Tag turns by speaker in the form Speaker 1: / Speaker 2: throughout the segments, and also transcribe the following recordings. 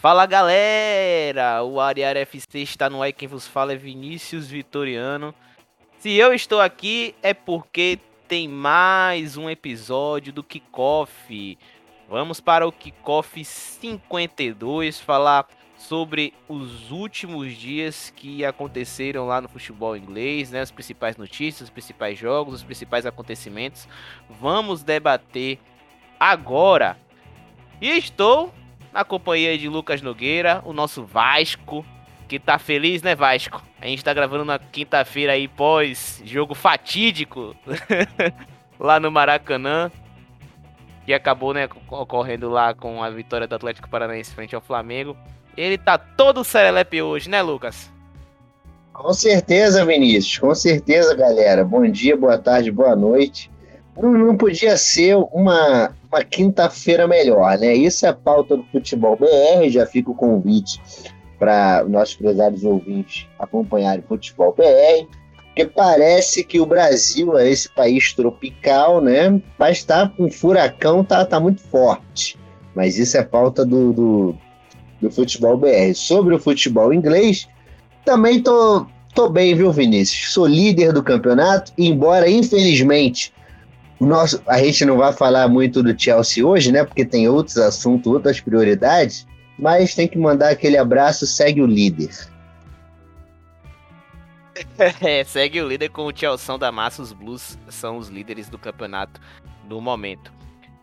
Speaker 1: Fala galera, o Ariar FC está no ar quem vos fala é Vinícius Vitoriano. Se eu estou aqui é porque tem mais um episódio do Kickoff. Vamos para o Kickoff 52 falar sobre os últimos dias que aconteceram lá no futebol inglês, né? As principais notícias, os principais jogos, os principais acontecimentos. Vamos debater agora. E estou na companhia de Lucas Nogueira, o nosso Vasco, que tá feliz, né, Vasco? A gente tá gravando na quinta-feira aí, pós jogo fatídico lá no Maracanã, que acabou, né, ocorrendo lá com a vitória do Atlético Paranaense frente ao Flamengo. Ele tá todo serelepe hoje, né, Lucas?
Speaker 2: Com certeza, Vinícius, com certeza, galera. Bom dia, boa tarde, boa noite. Não, não podia ser uma, uma quinta-feira melhor, né? Isso é a pauta do Futebol BR, já fica o convite para nossos prezados ouvintes acompanharem o Futebol BR, porque parece que o Brasil é esse país tropical, né? Mas tá com furacão, tá, tá muito forte. Mas isso é pauta do, do, do Futebol BR. Sobre o futebol inglês, também tô, tô bem, viu, Vinícius? Sou líder do campeonato, embora, infelizmente, nosso, a gente não vai falar muito do Chelsea hoje, né? Porque tem outros assuntos, outras prioridades. Mas tem que mandar aquele abraço, segue o líder.
Speaker 1: É, segue o líder com o Chelsea da Massa. Os Blues são os líderes do campeonato no momento.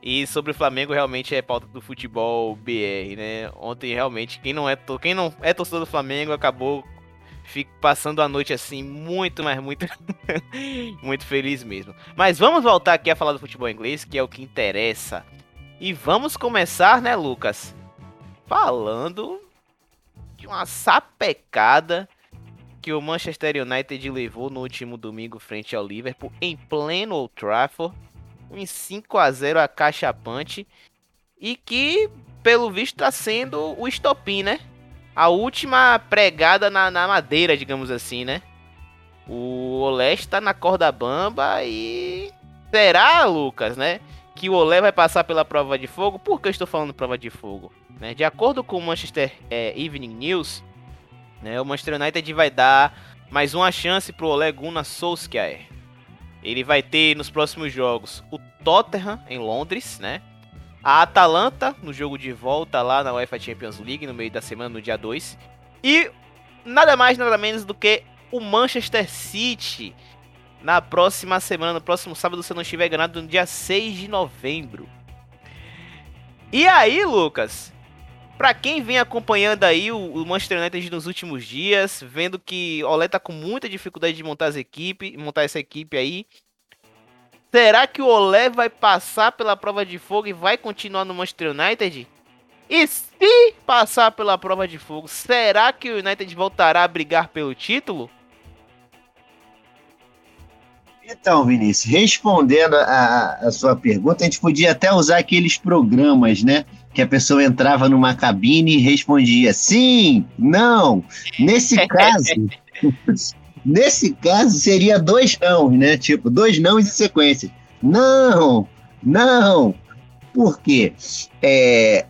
Speaker 1: E sobre o Flamengo, realmente é pauta do futebol BR, né? Ontem, realmente, quem não é, quem não é torcedor do Flamengo acabou fico passando a noite assim, muito, mas muito, muito feliz mesmo. Mas vamos voltar aqui a falar do futebol inglês, que é o que interessa. E vamos começar, né, Lucas? Falando de uma sapecada que o Manchester United levou no último domingo frente ao Liverpool em pleno Old Trafford, em 5 a 0 a cachapante e que pelo visto está sendo o estopim, né? A última pregada na, na madeira, digamos assim, né? O Olé está na corda bamba e. Será, Lucas, né? Que o Olé vai passar pela prova de fogo? Por que eu estou falando prova de fogo? Né? De acordo com o Manchester é, Evening News, né, o Manchester United vai dar mais uma chance para o Olé Gunnar Solskjaer. Ele vai ter nos próximos jogos o Tottenham em Londres, né? A Atalanta no jogo de volta lá na UEFA Champions League no meio da semana, no dia 2. E nada mais, nada menos do que o Manchester City na próxima semana, no próximo sábado, se não estiver enganado, no dia 6 de novembro. E aí, Lucas, para quem vem acompanhando aí o, Manchester United nos últimos dias, vendo que Olé tá com muita dificuldade de montar as equipe, montar essa equipe aí, Será que o Olé vai passar pela prova de fogo e vai continuar no Manchester United? E se passar pela prova de fogo, será que o United voltará a brigar pelo título?
Speaker 2: Então, Vinícius, respondendo a, a, sua pergunta, a gente podia até usar aqueles programas, né? Que a pessoa entrava numa cabine e respondia sim, não. Nesse caso, Nesse caso, seria dois não, né? Tipo, dois não em sequência. Não, não. Por quê? É,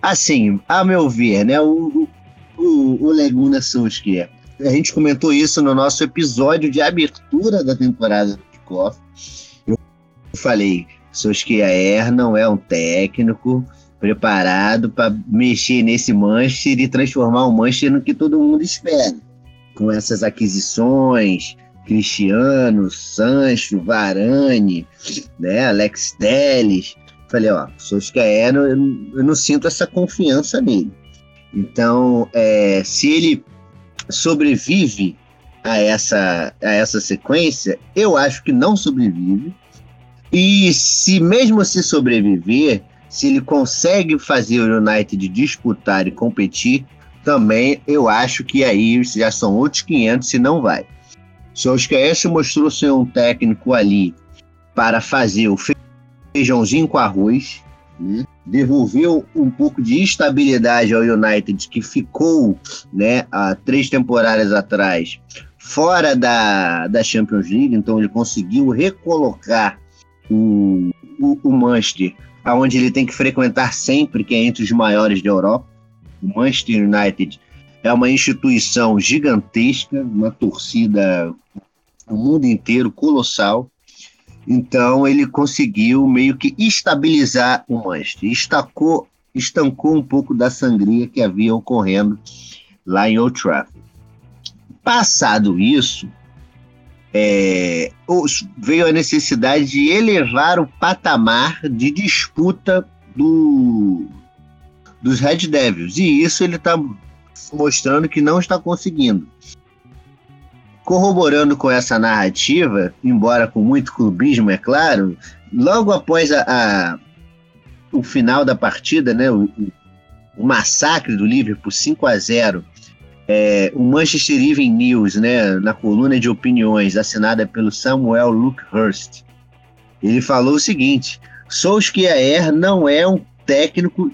Speaker 2: assim, a meu ver, né? O, o, o Leguna Solskjaer, a gente comentou isso no nosso episódio de abertura da temporada do Kickoff. Eu falei, Solskjaer não é um técnico preparado para mexer nesse Manchester e transformar o Manchester no que todo mundo espera com essas aquisições, Cristiano, Sancho, Varane, né, Alex Telles. Falei, ó, Solskjaer, eu, eu não sinto essa confiança nele. Então, é, se ele sobrevive a essa, a essa sequência, eu acho que não sobrevive. E se mesmo se sobreviver, se ele consegue fazer o United disputar e competir, também eu acho que aí já são outros 500 se não vai. Se mostrou ser um técnico ali para fazer o feijãozinho com arroz, né? devolveu um pouco de estabilidade ao United que ficou né, há três temporadas atrás fora da, da Champions League, então ele conseguiu recolocar o, o, o Manchester aonde ele tem que frequentar sempre, que é entre os maiores da Europa. O Manchester United é uma instituição gigantesca, uma torcida no mundo inteiro colossal. Então ele conseguiu meio que estabilizar o Manchester, estacou, estancou um pouco da sangria que havia ocorrendo lá em Old Trafford. Passado isso, é, veio a necessidade de elevar o patamar de disputa do, dos Red Devils. E isso ele está mostrando que não está conseguindo. Corroborando com essa narrativa, embora com muito clubismo, é claro, logo após a, a o final da partida, né, o, o massacre do Liverpool 5 a 0 é, o Manchester Evening News, né, na coluna de opiniões assinada pelo Samuel Luckhurst, ele falou o seguinte: Solskjaer não é um técnico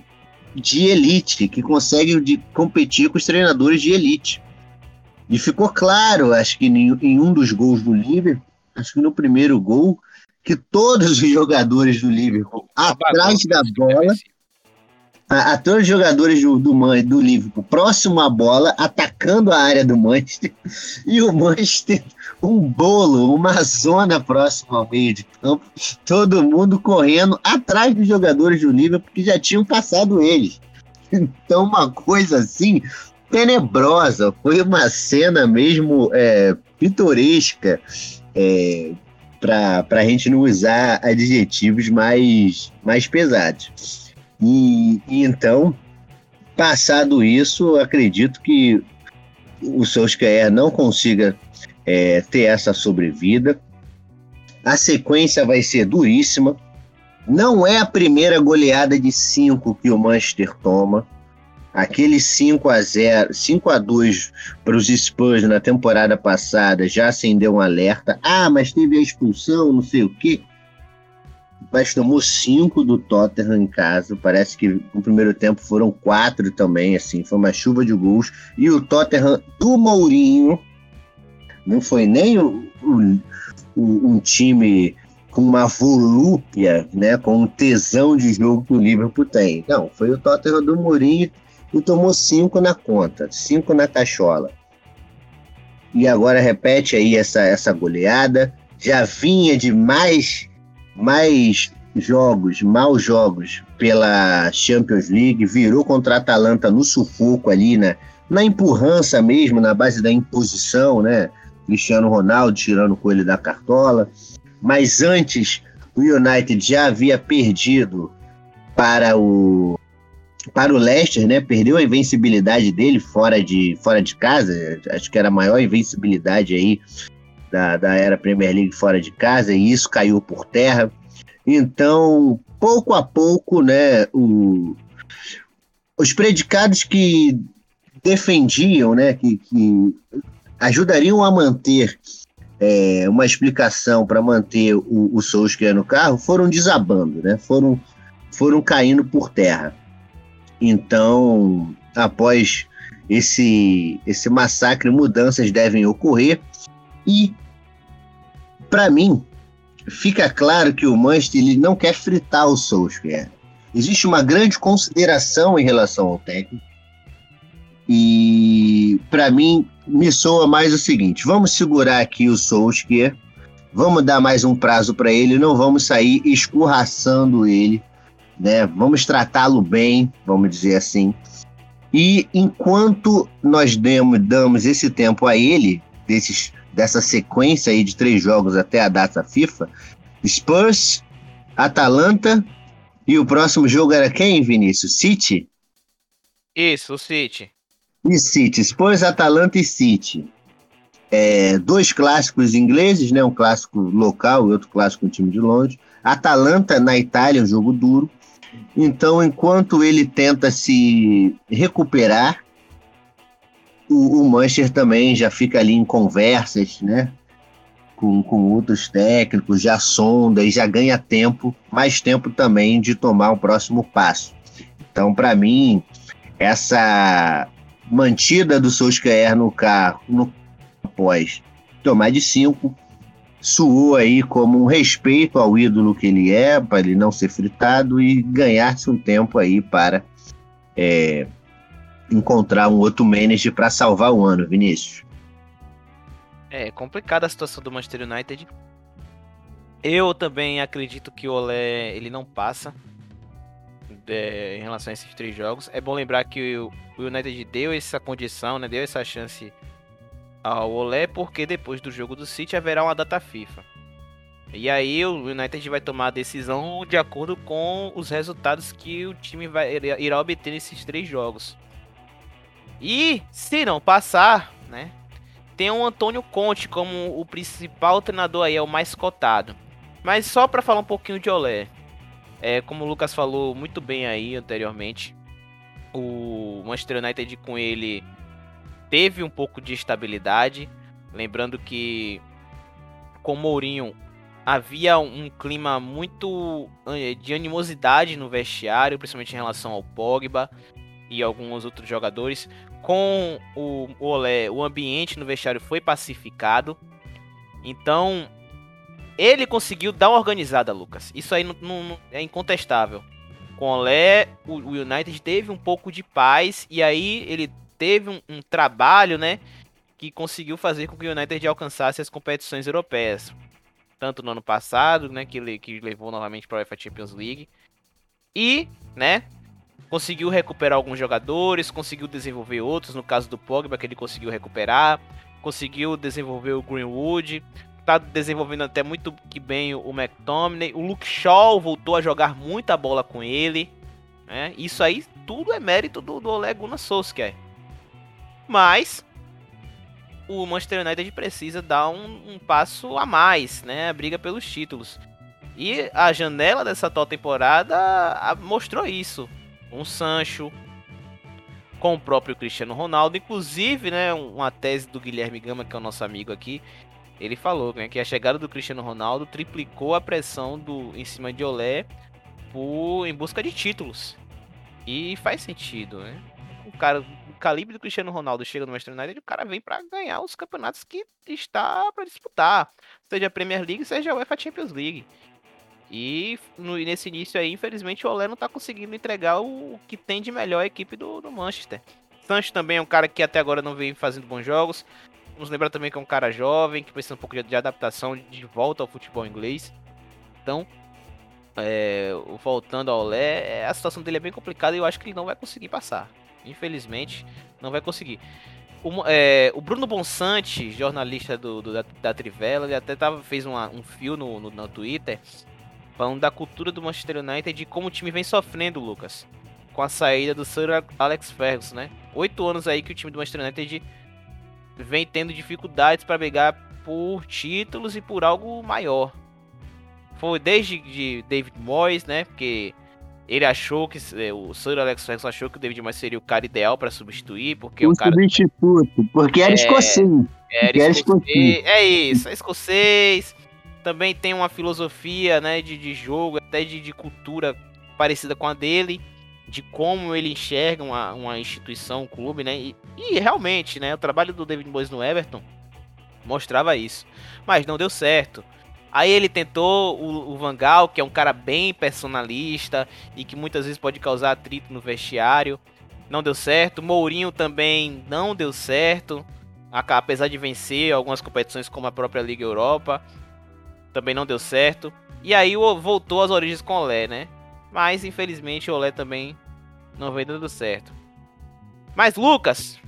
Speaker 2: de elite que consegue de, competir com os treinadores de elite. E ficou claro, acho que em, em um dos gols do Liverpool, acho que no primeiro gol, que todos os jogadores do Liverpool atrás da bola a, todos os jogadores do, do, do Liverpool próximo à bola, atacando a área do Manchester, e o Manchester, um bolo, uma zona próxima ao meio de campo, todo mundo correndo atrás dos jogadores do Liverpool que já tinham passado eles. Então, uma coisa assim, tenebrosa, foi uma cena mesmo é, pitoresca, é, para a gente não usar adjetivos mais, mais pesados. E, e então, passado isso, acredito que o Solskjaer não consiga é, ter essa sobrevida. A sequência vai ser duríssima. Não é a primeira goleada de 5 que o Manchester toma. Aquele 5 a 0, 5 a 2 para os Spurs na temporada passada já acendeu um alerta. Ah, mas teve a expulsão, não sei o quê mas tomou cinco do Tottenham em casa. Parece que no primeiro tempo foram quatro também, assim, foi uma chuva de gols. E o Tottenham do Mourinho não foi nem o, o, um time com uma volúpia, né, com um tesão de jogo que o Liverpool tem. Não, foi o Tottenham do Mourinho e tomou cinco na conta, cinco na cachola. E agora repete aí essa, essa goleada. Já vinha de mais mais jogos, maus jogos pela Champions League, virou contra a Atalanta no sufoco ali, né? na empurrança mesmo, na base da imposição, né? Cristiano Ronaldo tirando o coelho da cartola. Mas antes, o United já havia perdido para o para o Leicester, né? Perdeu a invencibilidade dele fora de, fora de casa. Acho que era a maior invencibilidade aí da, da era Premier League fora de casa, e isso caiu por terra. Então, pouco a pouco, né, o, os predicados que defendiam, né, que, que ajudariam a manter é, uma explicação para manter o, o Solskjaer no carro, foram desabando, né, foram, foram caindo por terra. Então, após esse, esse massacre, mudanças devem ocorrer e, para mim, fica claro que o Manchester ele não quer fritar o Solskjaer. Existe uma grande consideração em relação ao técnico. E, para mim, me soa mais o seguinte: vamos segurar aqui o Solskjaer, vamos dar mais um prazo para ele, não vamos sair escorraçando ele, né? Vamos tratá-lo bem, vamos dizer assim. E enquanto nós demos, damos esse tempo a ele, desses dessa sequência aí de três jogos até a data FIFA, Spurs, Atalanta e o próximo jogo era quem, Vinícius? City?
Speaker 1: Isso, o City.
Speaker 2: E City, Spurs, Atalanta e City. É, dois clássicos ingleses, né? Um clássico local e outro clássico um time de longe. Atalanta na Itália, um jogo duro. Então, enquanto ele tenta se recuperar, o, o Manchester também já fica ali em conversas, né? Com, com outros técnicos, já sonda e já ganha tempo, mais tempo também de tomar o próximo passo. Então, para mim, essa mantida do Solskjaer no carro no, após tomar de cinco suou aí como um respeito ao ídolo que ele é, para ele não ser fritado e ganhar-se um tempo aí para é, encontrar um outro manager para salvar o ano, Vinícius.
Speaker 1: É complicada a situação do Manchester United. Eu também acredito que o Olé ele não passa é, em relação a esses três jogos. É bom lembrar que o, o United deu essa condição, né, deu essa chance ao Olé, porque depois do jogo do City haverá uma data FIFA. E aí o United vai tomar a decisão de acordo com os resultados que o time vai, irá obter nesses três jogos. E se não passar, né? Tem o Antônio Conte como o principal treinador aí, é o mais cotado. Mas só para falar um pouquinho de Olé. É, como o Lucas falou muito bem aí anteriormente, o Manchester United com ele teve um pouco de estabilidade. Lembrando que com o Mourinho havia um clima muito eh, de animosidade no vestiário, principalmente em relação ao Pogba e alguns outros jogadores. Com o Olé, o ambiente no vestiário foi pacificado. Então, ele conseguiu dar uma organizada, Lucas. Isso aí não, não, é incontestável. Com o Olé, o, o United teve um pouco de paz e aí ele teve um, um trabalho, né, que conseguiu fazer com que o United alcançasse as competições europeias tanto no ano passado, né, que, que levou novamente para a UEFA Champions League. E, né, conseguiu recuperar alguns jogadores, conseguiu desenvolver outros, no caso do Pogba, que ele conseguiu recuperar, conseguiu desenvolver o Greenwood, tá desenvolvendo até muito que bem o McTominay, o Luke Shaw voltou a jogar muita bola com ele, né? Isso aí tudo é mérito do, do Ole Gunnar Solskjaer. Mas o Manchester United precisa dar um, um, passo a mais, né? A briga pelos títulos. E a janela dessa atual temporada mostrou isso. Um Sancho com o próprio Cristiano Ronaldo, inclusive, né, uma tese do Guilherme Gama, que é o nosso amigo aqui, ele falou né, que a chegada do Cristiano Ronaldo triplicou a pressão do em cima de Olé por, em busca de títulos. E faz sentido, né? O cara calibre do Cristiano Ronaldo chega no Manchester United, o cara vem para ganhar os campeonatos que está para disputar, seja a Premier League, seja a UEFA Champions League. E no, nesse início aí, infelizmente, o Olé não está conseguindo entregar o que tem de melhor a equipe do, do Manchester. Sancho também é um cara que até agora não vem fazendo bons jogos. Vamos lembrar também que é um cara jovem, que precisa um pouco de, de adaptação de volta ao futebol inglês. Então, é, voltando ao Olé, a situação dele é bem complicada e eu acho que ele não vai conseguir passar. Infelizmente, não vai conseguir. O, é, o Bruno Bonsante, jornalista do, do da, da, Trivela, ele até tava, fez uma, um fio no, no, no Twitter falando da cultura do Manchester United e de como o time vem sofrendo, Lucas, com a saída do Sir Alex Ferguson, né? Oito anos aí que o time do Manchester United vem tendo dificuldades para brigar por títulos e por algo maior. Foi desde de David Moyes, né? Porque ele achou que é, o Sir Alex Ferguson achou que o David Moyes seria o cara ideal para substituir, porque o, o cara
Speaker 2: substituto, porque era é, escocês.
Speaker 1: Era escocês. É isso, é escocês. Também tem uma filosofia, né, de, de jogo, até de, de cultura parecida com a dele, de como ele enxerga uma, uma instituição, um clube, né? E, e realmente, né, o trabalho do David Moyes no Everton mostrava isso. Mas não deu certo. Aí ele tentou o, o Vangal, que é um cara bem personalista e que muitas vezes pode causar atrito no vestiário. Não deu certo. Mourinho também não deu certo. Apesar de vencer algumas competições como a própria Liga Europa. Também não deu certo. E aí voltou às origens com o Olé, né? Mas infelizmente o Olé também não veio dando certo. Mas Lucas,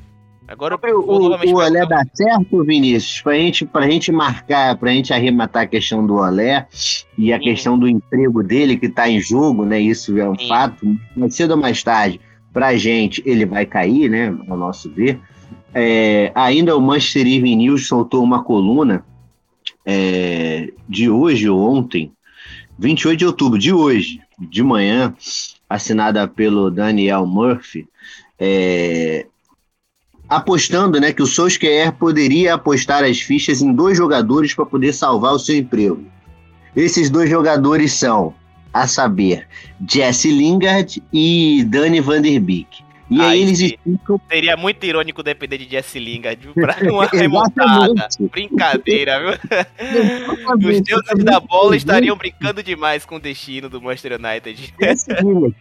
Speaker 1: Agora
Speaker 2: o, o, o Olé dá certo, Vinícius? Pra gente, pra gente marcar, pra gente arrematar a questão do Olé e a Sim. questão do emprego dele que tá em jogo, né? Isso é um Sim. fato. Mais cedo ou mais tarde, pra gente, ele vai cair, né? Ao nosso ver. É, ainda o Manchester Evening News soltou uma coluna é, de hoje ou ontem, 28 de outubro, de hoje, de manhã, assinada pelo Daniel Murphy, é, apostando né, que o Solskjaer poderia apostar as fichas em dois jogadores para poder salvar o seu emprego. Esses dois jogadores são, a saber, Jesse Lingard e Danny Van Der Beek. E aí, aí eles explicam.
Speaker 1: Seria muito irônico depender de Jesse Lingard para uma remontada. Brincadeira, viu? Os deuses da bola estariam brincando demais com o destino do Manchester United.
Speaker 2: Lingard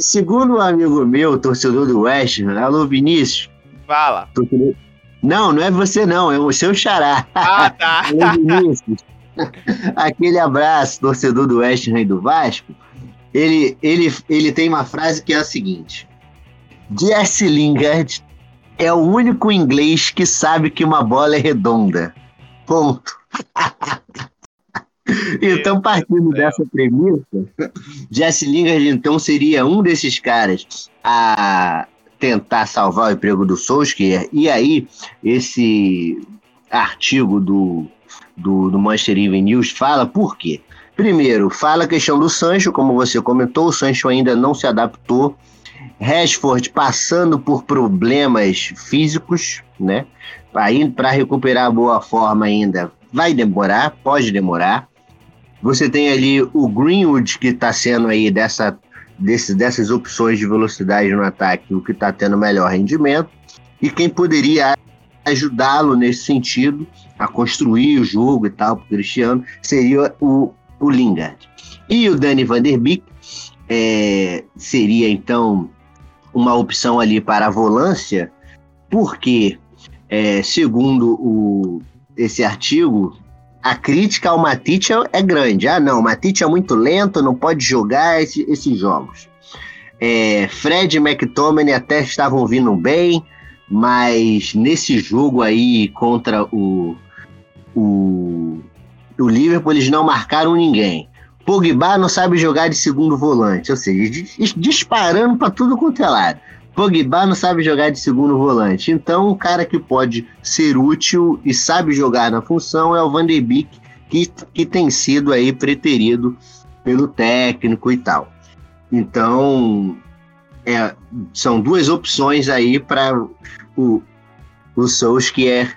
Speaker 2: segundo um amigo meu, torcedor do West, alô Vinícius.
Speaker 1: Fala.
Speaker 2: Não, não é você não, é o seu xará.
Speaker 1: Ah, tá. alô Vinícius.
Speaker 2: Aquele abraço, torcedor do West e do Vasco. Ele, ele, ele tem uma frase que é a seguinte: Jesse Lingard é o único inglês que sabe que uma bola é redonda. Ponto. então, partindo dessa premissa, Jesse Lingard então seria um desses caras a tentar salvar o emprego do Solskjaer. E aí, esse artigo do, do, do Manchester Evening News fala por quê? Primeiro, fala a questão do Sancho, como você comentou, o Sancho ainda não se adaptou. Rashford passando por problemas físicos, né? Para recuperar a boa forma ainda vai demorar, pode demorar. Você tem ali o Greenwood, que está sendo aí dessa, desse, dessas opções de velocidade no ataque, o que está tendo melhor rendimento. E quem poderia ajudá-lo nesse sentido, a construir o jogo e tal, para o Cristiano, seria o, o Lingard. E o Danny Van Der Beek é, seria, então, uma opção ali para a volância, porque, é, segundo o, esse artigo, a crítica ao Matite é, é grande. Ah, não, o Matite é muito lento, não pode jogar esse, esses jogos. É, Fred e McTominay até estavam vindo bem, mas nesse jogo aí contra o, o, o Liverpool eles não marcaram ninguém. Pogba não sabe jogar de segundo volante, ou seja, disparando para tudo quanto é lado. Pogba não sabe jogar de segundo volante. Então, um cara que pode ser útil e sabe jogar na função é o Van de Beek, que, que tem sido aí preterido pelo técnico e tal. Então, é, são duas opções aí para o, o Solskjaer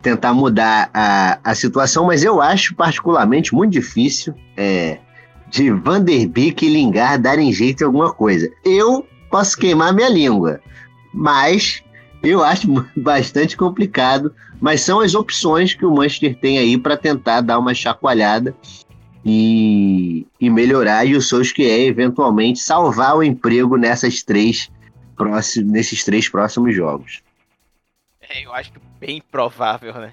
Speaker 2: tentar mudar a, a situação, mas eu acho particularmente muito difícil é, de Van der Beek e Lingard darem jeito em alguma coisa. Eu posso queimar minha língua. Mas eu acho bastante complicado. Mas são as opções que o Manchester tem aí para tentar dar uma chacoalhada e, e melhorar. E o Solskjaer eventualmente salvar o emprego nessas três próximos, nesses três próximos jogos.
Speaker 1: É, eu acho que bem provável, né?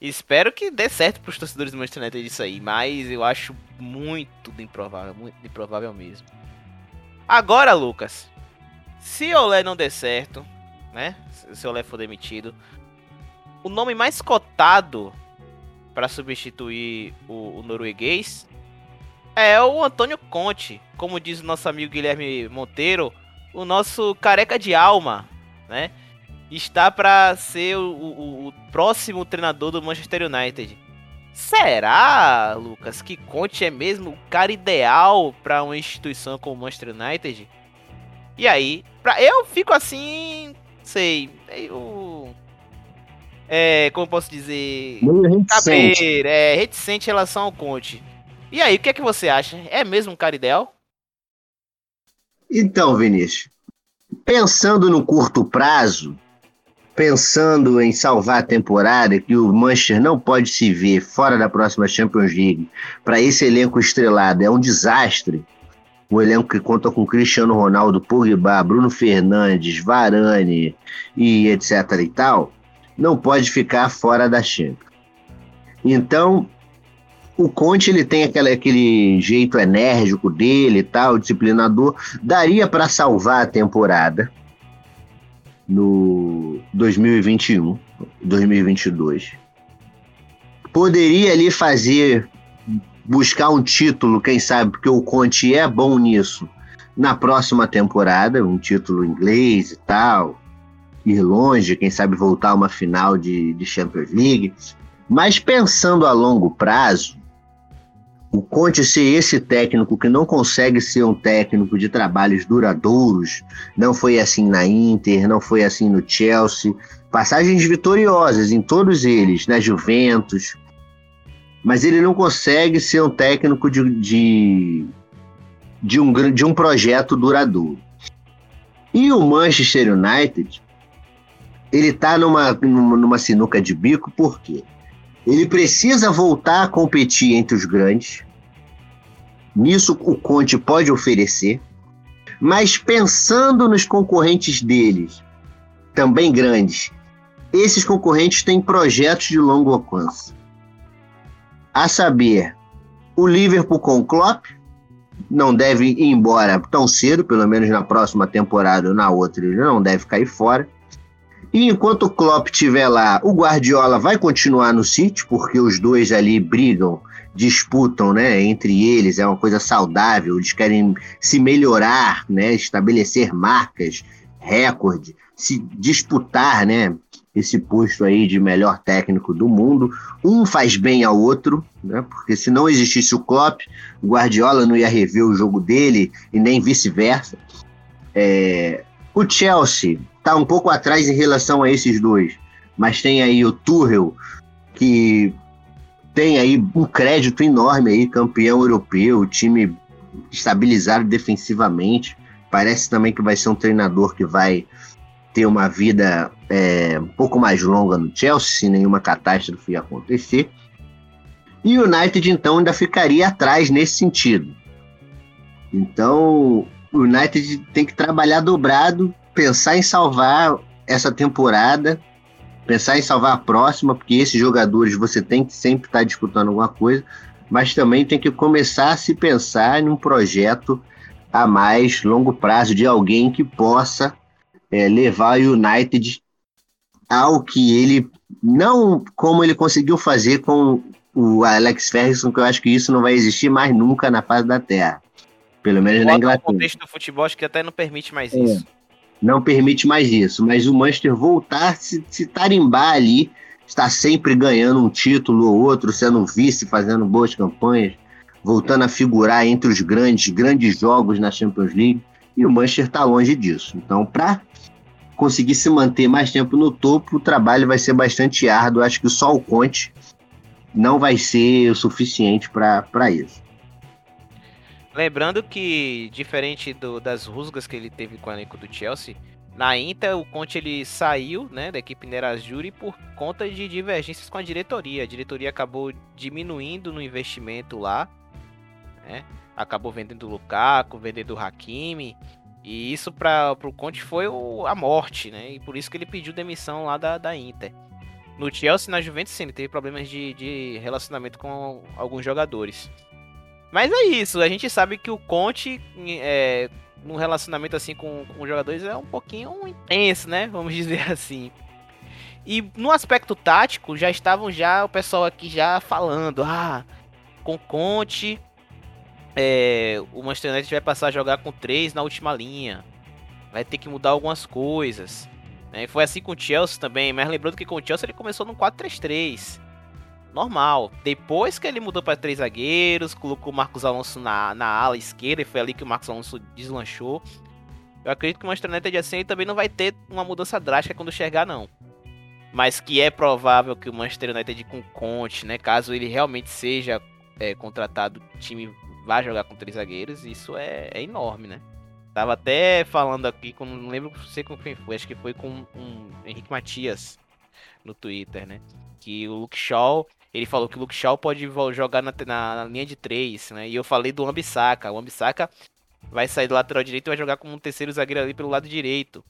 Speaker 1: Espero que dê certo para os torcedores do Manchester United isso aí, mas eu acho muito improvável, muito improvável mesmo. Agora, Lucas, se Olé não der certo, né? Se Olé for demitido, o nome mais cotado para substituir o, o, norueguês é o Antônio Conte, como diz o nosso amigo Guilherme Monteiro, o nosso careca de alma, né? Está para ser o, o, o próximo treinador do Manchester United. Será, Lucas, que Conte é mesmo o cara ideal para uma instituição como o Manchester United? E aí, pra, eu fico assim, sei, meio. É, como posso dizer?
Speaker 2: Reticente.
Speaker 1: é, reticente em relação ao Conte. E aí, o que é que você acha? É mesmo um cara ideal?
Speaker 2: Então, Vinícius, pensando no curto prazo, pensando em salvar a temporada, que o Manchester não pode se ver fora da próxima Champions League, para esse elenco estrelado, é um desastre. O elenco que conta com Cristiano Ronaldo, Pogba, Bruno Fernandes, Varane e etc e tal, não pode ficar fora da Champions. Então, o Conte ele tem aquele, aquele jeito enérgico dele tal, disciplinador, daria para salvar a temporada no 2021, 2022. Poderia ali fazer, buscar um título, quem sabe, porque o Conte é bom nisso, na próxima temporada, um título inglês e tal, ir longe, quem sabe voltar a uma final de, de Champions League. Mas pensando a longo prazo, o Conte ser esse técnico que não consegue ser um técnico de trabalhos duradouros, não foi assim na Inter, não foi assim no Chelsea, passagens vitoriosas em todos eles, na Juventus, mas ele não consegue ser um técnico de, de, de, um, de um projeto duradouro. E o Manchester United, ele está numa, numa sinuca de bico, por quê? Ele precisa voltar a competir entre os grandes, Nisso o Conte pode oferecer. Mas pensando nos concorrentes deles, também grandes, esses concorrentes têm projetos de longo alcance. A saber, o Liverpool com o Klopp não deve ir embora tão cedo, pelo menos na próxima temporada ou na outra, ele não deve cair fora. E enquanto o Klopp estiver lá, o Guardiola vai continuar no City, porque os dois ali brigam, disputam, né, entre eles, é uma coisa saudável, eles querem se melhorar, né, estabelecer marcas, recorde, se disputar, né, esse posto aí de melhor técnico do mundo. Um faz bem ao outro, né? Porque se não existisse o Klopp, o Guardiola não ia rever o jogo dele e nem vice-versa. É... O Chelsea está um pouco atrás em relação a esses dois, mas tem aí o Tuchel que tem aí um crédito enorme aí, campeão europeu, time estabilizado defensivamente. Parece também que vai ser um treinador que vai ter uma vida é, um pouco mais longa no Chelsea, se nenhuma catástrofe acontecer. E o United, então, ainda ficaria atrás nesse sentido. Então, o United tem que trabalhar dobrado, pensar em salvar essa temporada, pensar em salvar a próxima, porque esses jogadores você tem que sempre estar disputando alguma coisa, mas também tem que começar a se pensar num projeto a mais longo prazo de alguém que possa é, levar o United ao que ele não como ele conseguiu fazer com o Alex Ferguson, que eu acho que isso não vai existir mais nunca na face da Terra. Pelo menos na Inglaterra. O
Speaker 1: contexto do futebol acho que até não permite mais é, isso.
Speaker 2: Não permite mais isso, mas o Manchester voltar, se, se tarimbar ali, está sempre ganhando um título ou outro, sendo vice, fazendo boas campanhas, voltando a figurar entre os grandes, grandes jogos na Champions League, e o Manchester está longe disso. Então, para conseguir se manter mais tempo no topo, o trabalho vai ser bastante árduo. Acho que só o Conte não vai ser o suficiente para isso.
Speaker 1: Lembrando que, diferente do, das rusgas que ele teve com o elenco do Chelsea, na Inter o Conte ele saiu né, da equipe Nerazzurri por conta de divergências com a diretoria. A diretoria acabou diminuindo no investimento lá, né? acabou vendendo o Lukaku, vendendo o Hakimi, e isso para o Conte foi o, a morte, né? E por isso que ele pediu demissão lá da, da Inter. No Chelsea, na Juventus, sim, ele teve problemas de, de relacionamento com alguns jogadores. Mas é isso, a gente sabe que o Conte, é, num relacionamento assim com, com jogadores, é um pouquinho intenso, né? Vamos dizer assim. E no aspecto tático, já estavam já o pessoal aqui já falando, ah, com Conte é, o Manchester United vai passar a jogar com três na última linha. Vai ter que mudar algumas coisas. Né? Foi assim com o Chelsea também, mas lembrando que com o Chelsea ele começou no 4-3-3. Normal. Depois que ele mudou para três zagueiros, colocou o Marcos Alonso na, na ala esquerda, e foi ali que o Marcos Alonso deslanchou. Eu acredito que o Manchester United assim também não vai ter uma mudança drástica quando chegar, não. Mas que é provável que o Manchester United com Conte, né, caso ele realmente seja é, contratado, time vai jogar com três zagueiros, isso é, é enorme, né? Tava até falando aqui, com, não lembro sei com quem foi, acho que foi com um Henrique Matias no Twitter, né? Que o Luke Shaw, ele falou que o Luke Shaw pode jogar na, na, na linha de três, né? E eu falei do Ambissaca. O Ambissaca vai sair do lateral direito e vai jogar como um terceiro zagueiro ali pelo lado direito.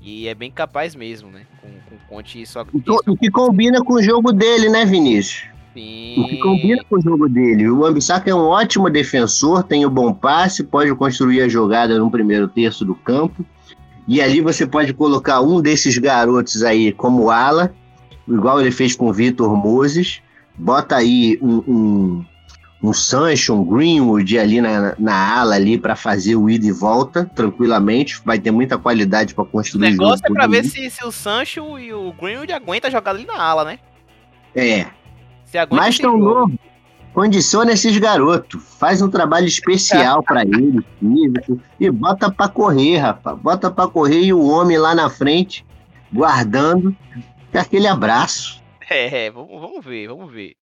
Speaker 1: E é bem capaz mesmo, né? Com, com o Conte só.
Speaker 2: O que combina com o jogo dele, né, Vinícius? Sim. O que combina com o jogo dele. O Ambissaca é um ótimo defensor, tem o um bom passe, pode construir a jogada no primeiro terço do campo. E ali você pode colocar um desses garotos aí como ala, igual ele fez com o Vitor Moses. Bota aí um, um, um Sancho, um Greenwood ali na, na ala ali para fazer o ida e volta tranquilamente. Vai ter muita qualidade para construir.
Speaker 1: O negócio é para ver se, se o Sancho e o Greenwood aguentam jogar ali na ala, né?
Speaker 2: É, mas tão novo. Condiciona esses garotos. Faz um trabalho especial para eles, e bota para correr, rapaz. Bota para correr e o homem lá na frente, guardando, aquele abraço.
Speaker 1: É, vamos, vamos ver, vamos ver.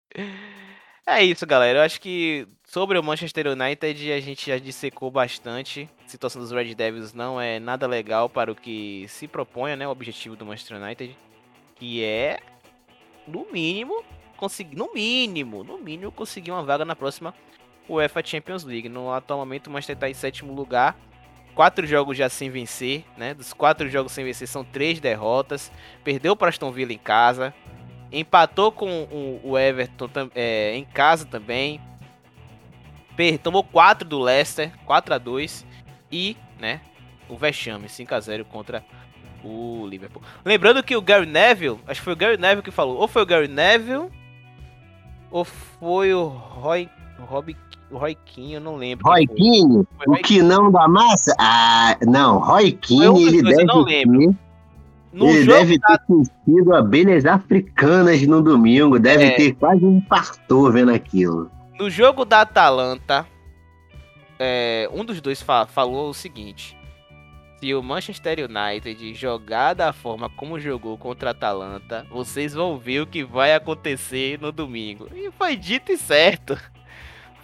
Speaker 1: É isso, galera. Eu acho que sobre o Manchester United a gente já dissecou bastante. A situação dos Red Devils não é nada legal para o que se propõe, né? O objetivo do Manchester United, que é, no mínimo, conseguir, no mínimo, no mínimo, conseguir uma vaga na próxima UEFA Champions League. No atual momento, o Manchester está em sétimo lugar quatro jogos já sem vencer, né? Dos quatro jogos sem vencer são três derrotas. Perdeu para Aston Villa em casa, empatou com o, Everton é, em casa também. Per, tomou 4 do Leicester, 4 a 2 e, né, o vexame 5 a 0 contra o Liverpool. Lembrando que o Gary Neville, acho que foi o Gary Neville que falou, ou foi o Gary Neville ou foi o Roy, Rob, o Roy King, eu não lembro.
Speaker 2: Roy King? O que não da massa? Ah, não, Roy um ele deve não lembro. No ele deve da... ter sentido abelhas africanas no domingo, deve é. ter quase um partor vendo aquilo.
Speaker 1: No jogo da Atalanta, é, um dos dois fa falou o seguinte: se o Manchester United jogar da forma como jogou contra a Atalanta, vocês vão ver o que vai acontecer no domingo. E foi dito e certo.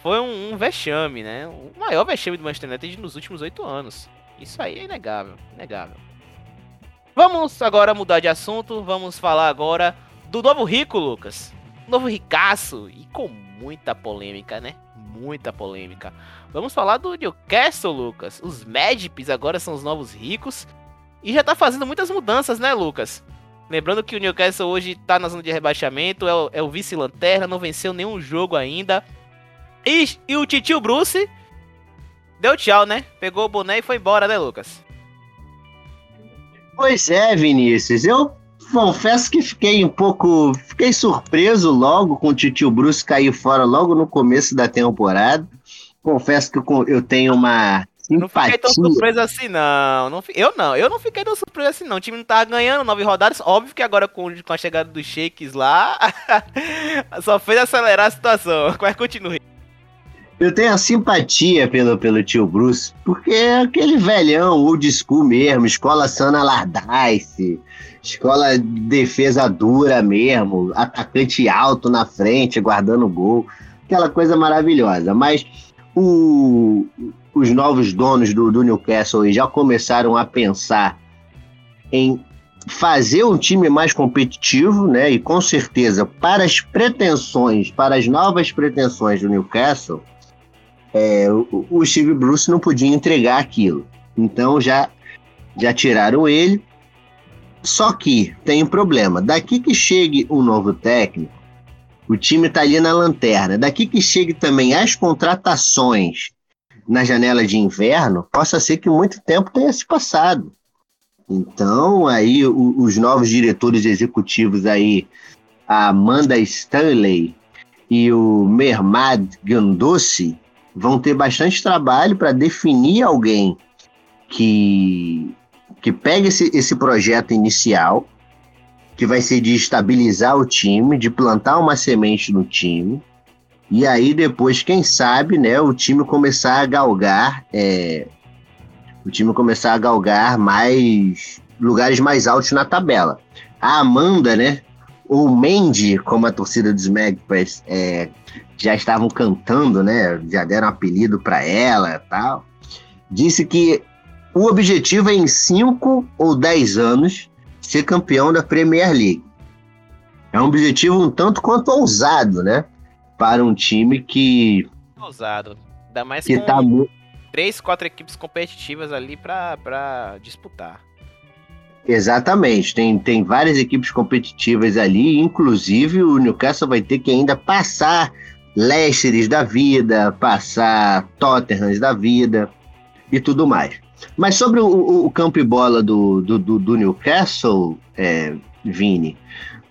Speaker 1: Foi um, um vexame, né? O maior vexame do Manchester United nos últimos oito anos. Isso aí é inegável, inegável. Vamos agora mudar de assunto, vamos falar agora do novo rico, Lucas. Novo ricaço e com muita polêmica, né? Muita polêmica. Vamos falar do Newcastle, Lucas. Os Magips agora são os novos ricos. E já tá fazendo muitas mudanças, né, Lucas? Lembrando que o Newcastle hoje tá na zona de rebaixamento, é o, é o vice-lanterna, não venceu nenhum jogo ainda. E, e o Titio Bruce deu tchau, né? Pegou o boné e foi embora, né, Lucas?
Speaker 2: Pois é, Vinícius. Eu confesso que fiquei um pouco. Fiquei surpreso logo com o Titio Bruce cair fora logo no começo da temporada. Confesso que eu tenho uma
Speaker 1: Simpatia. Não fiquei tão surpreso assim, não. não. Eu não, eu não fiquei tão surpreso assim, não. O time não tava ganhando nove rodadas. Óbvio que agora com, com a chegada dos shakes lá, só fez acelerar a situação. Mas continue.
Speaker 2: Eu tenho a simpatia pelo, pelo tio Bruce, porque é aquele velhão old school mesmo, escola Sana Allardyce, escola de defesa dura mesmo, atacante alto na frente, guardando gol, aquela coisa maravilhosa. Mas o, os novos donos do, do Newcastle já começaram a pensar em fazer um time mais competitivo, né? E com certeza, para as pretensões, para as novas pretensões do Newcastle, é, o, o Steve Bruce não podia entregar aquilo. Então já já tiraram ele só que tem um problema. Daqui que chegue um novo técnico, o time está ali na lanterna. Daqui que chegue também as contratações na janela de inverno, possa ser que muito tempo tenha se passado. Então, aí o, os novos diretores executivos aí, a Amanda Stanley e o Mermad Gandossi, vão ter bastante trabalho para definir alguém que que pega esse, esse projeto inicial, que vai ser de estabilizar o time, de plantar uma semente no time, e aí depois, quem sabe, né, o time começar a galgar, é, o time começar a galgar mais lugares mais altos na tabela. A Amanda, né, ou Mandy, como a torcida dos Magpies é, já estavam cantando, né, já deram apelido para ela, tal, disse que o objetivo é em 5 ou 10 anos ser campeão da Premier League. É um objetivo um tanto quanto ousado, né? Para um time que.
Speaker 1: Ousado. Ainda mais que com tá... três, quatro equipes competitivas ali para disputar.
Speaker 2: Exatamente, tem, tem várias equipes competitivas ali, inclusive o Newcastle vai ter que ainda passar Leicester da vida, passar Tottenham da vida e tudo mais. Mas sobre o, o campo e bola do, do, do, Newcastle, é, Vini,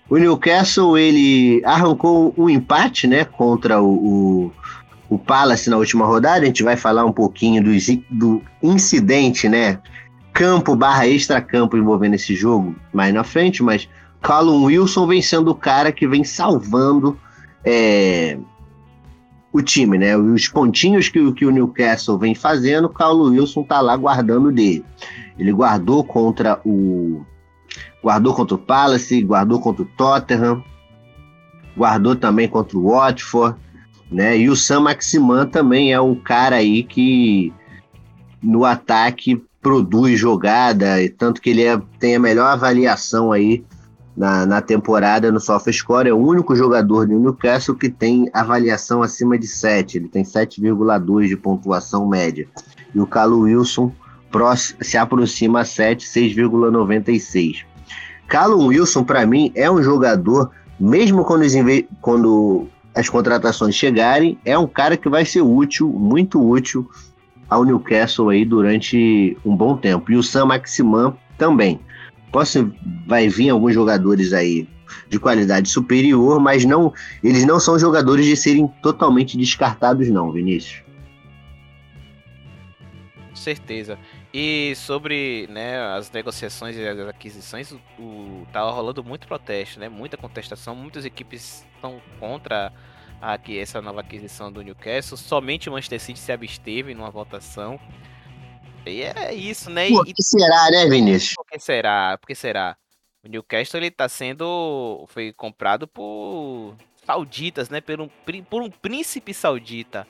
Speaker 2: o Newcastle ele arrancou um empate né, contra o, o, o, Palace na última rodada. A gente vai falar um pouquinho do, do incidente, né? Campo barra extra-campo envolvendo esse jogo mais na frente, mas Callum Wilson vem sendo o cara que vem salvando é, o time, né? Os pontinhos que, que o Newcastle vem fazendo, o Paulo Wilson tá lá guardando dele. Ele guardou contra o guardou contra o Palace, guardou contra o Tottenham, guardou também contra o Watford, né? E o Sam Maximan também é um cara aí que no ataque produz jogada, tanto que ele é, tem a melhor avaliação aí na, na temporada no SofaScore, é o único jogador do Newcastle que tem avaliação acima de 7. Ele tem 7,2 de pontuação média. E o Calo Wilson se aproxima a 7, 6,96. Callum Wilson, para mim, é um jogador, mesmo quando, quando as contratações chegarem, é um cara que vai ser útil, muito útil ao Newcastle aí durante um bom tempo. E o Sam Maximan também. Posso, vai vir alguns jogadores aí de qualidade superior, mas não, eles não são jogadores de serem totalmente descartados não, Vinícius.
Speaker 1: Certeza. E sobre né, as negociações e as aquisições, o, o, tá rolando muito protesto, né? Muita contestação, muitas equipes estão contra aqui essa nova aquisição do Newcastle. Somente o Manchester City se absteve numa votação. E é isso, né?
Speaker 2: Por que será, né, Vinícius?
Speaker 1: Por que será? Por que será? O Newcastle ele tá sendo foi comprado por sauditas, né? Por um, por um príncipe saudita.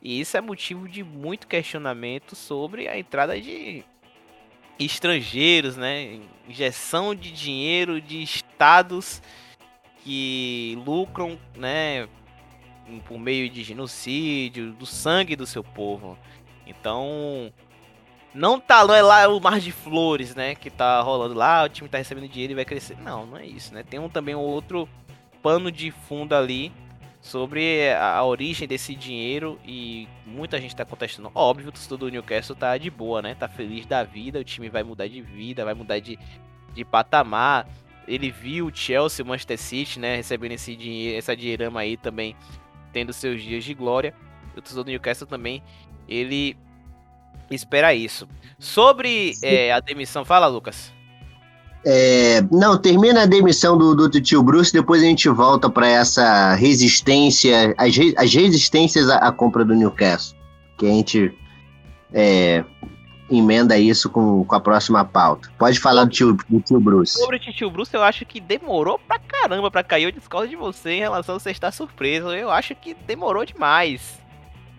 Speaker 1: E isso é motivo de muito questionamento sobre a entrada de estrangeiros, né? Injeção de dinheiro de estados que lucram, né? Por meio de genocídio, do sangue do seu povo. Então, não tá é lá o mar de flores, né? Que tá rolando lá, o time tá recebendo dinheiro e vai crescer. Não, não é isso, né? Tem um, também um outro pano de fundo ali sobre a, a origem desse dinheiro e muita gente tá contestando. Óbvio, o torcedor do Newcastle tá de boa, né? Tá feliz da vida, o time vai mudar de vida, vai mudar de, de patamar. Ele viu o Chelsea, o Manchester City, né? Recebendo esse dinheiro, essa dinheirama aí também, tendo seus dias de glória. O torcedor do Newcastle também, ele espera isso. Sobre é, a demissão, fala, Lucas.
Speaker 2: É, não, termina a demissão do, do tio Bruce, depois a gente volta para essa resistência, as, as resistências à, à, compra do Newcastle, que a gente é, emenda isso com, com a próxima pauta. Pode falar do tio, do tio Bruce.
Speaker 1: Sobre o tio Bruce, eu acho que demorou pra caramba pra cair. Eu discordo de você em relação a você estar surpreso. Eu acho que demorou demais.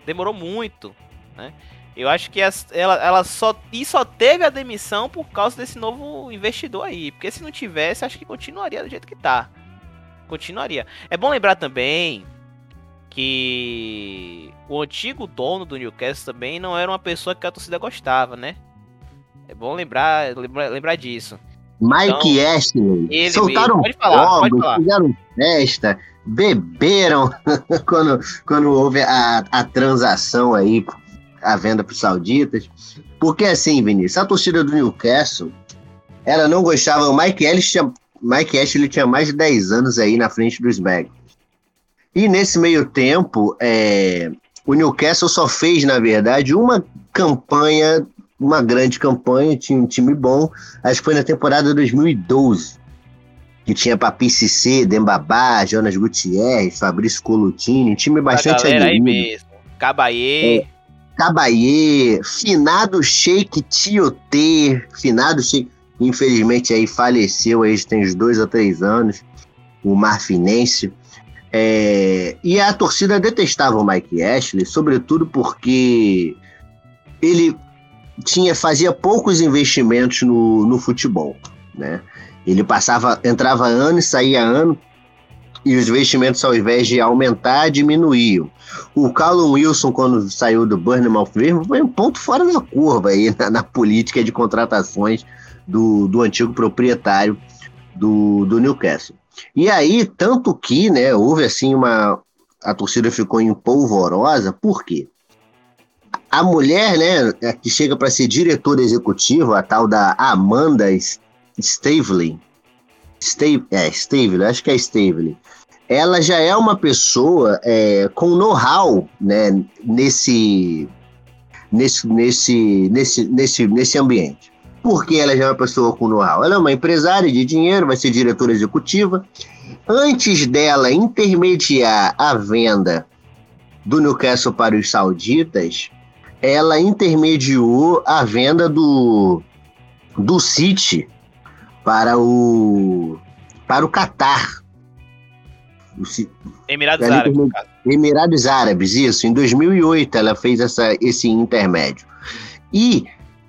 Speaker 1: Demorou muito, né? Eu acho que ela, ela só, e só teve a demissão por causa desse novo investidor aí. Porque se não tivesse, acho que continuaria do jeito que tá. Continuaria. É bom lembrar também que o antigo dono do Newcastle também não era uma pessoa que a torcida gostava, né? É bom lembrar, lembrar, lembrar disso.
Speaker 2: Mike então, Ashley. Soltaram pode falar, fogos, fizeram festa, beberam quando, quando houve a, a transação aí a venda para os sauditas. Porque assim, Vinícius, a torcida do Newcastle, ela não gostava. O Mike Ashley tinha, Mike Ashley tinha mais de 10 anos aí na frente dos Bags. E nesse meio tempo, é, o Newcastle só fez, na verdade, uma campanha, uma grande campanha, tinha um time bom, acho que foi na temporada 2012, que tinha Papi Cissé, Dembabá, Jonas Gutierrez, Fabrício Colutini, um time bastante
Speaker 1: a aí mesmo, Cabaier... É,
Speaker 2: Cabaye, finado Sheik Tiote, finado Sheik, infelizmente aí faleceu, aí tem uns dois ou três anos, o Marfinense. É, e a torcida detestava o Mike Ashley, sobretudo porque ele tinha fazia poucos investimentos no, no futebol, né? Ele passava, entrava ano e saía ano, e os investimentos, ao invés de aumentar, diminuíam. O Callum Wilson, quando saiu do Bournemouth mesmo, foi um ponto fora da curva aí na, na política de contratações do, do antigo proprietário do, do Newcastle. E aí, tanto que né, houve assim uma. A torcida ficou empolvorosa, por quê? A mulher, né, que chega para ser diretora executiva, a tal da Amanda Stavely, Stave, é, acho que é Stavely, ela já é uma pessoa é, com know-how né, nesse, nesse, nesse, nesse, nesse, nesse ambiente. Por que ela já é uma pessoa com know-how? Ela é uma empresária de dinheiro, vai ser diretora executiva. Antes dela intermediar a venda do Newcastle para os sauditas, ela intermediou a venda do, do City para o para o Catar.
Speaker 1: Emirados Árabes.
Speaker 2: Emirados Árabes, isso. Em 2008 ela fez essa, esse intermédio. E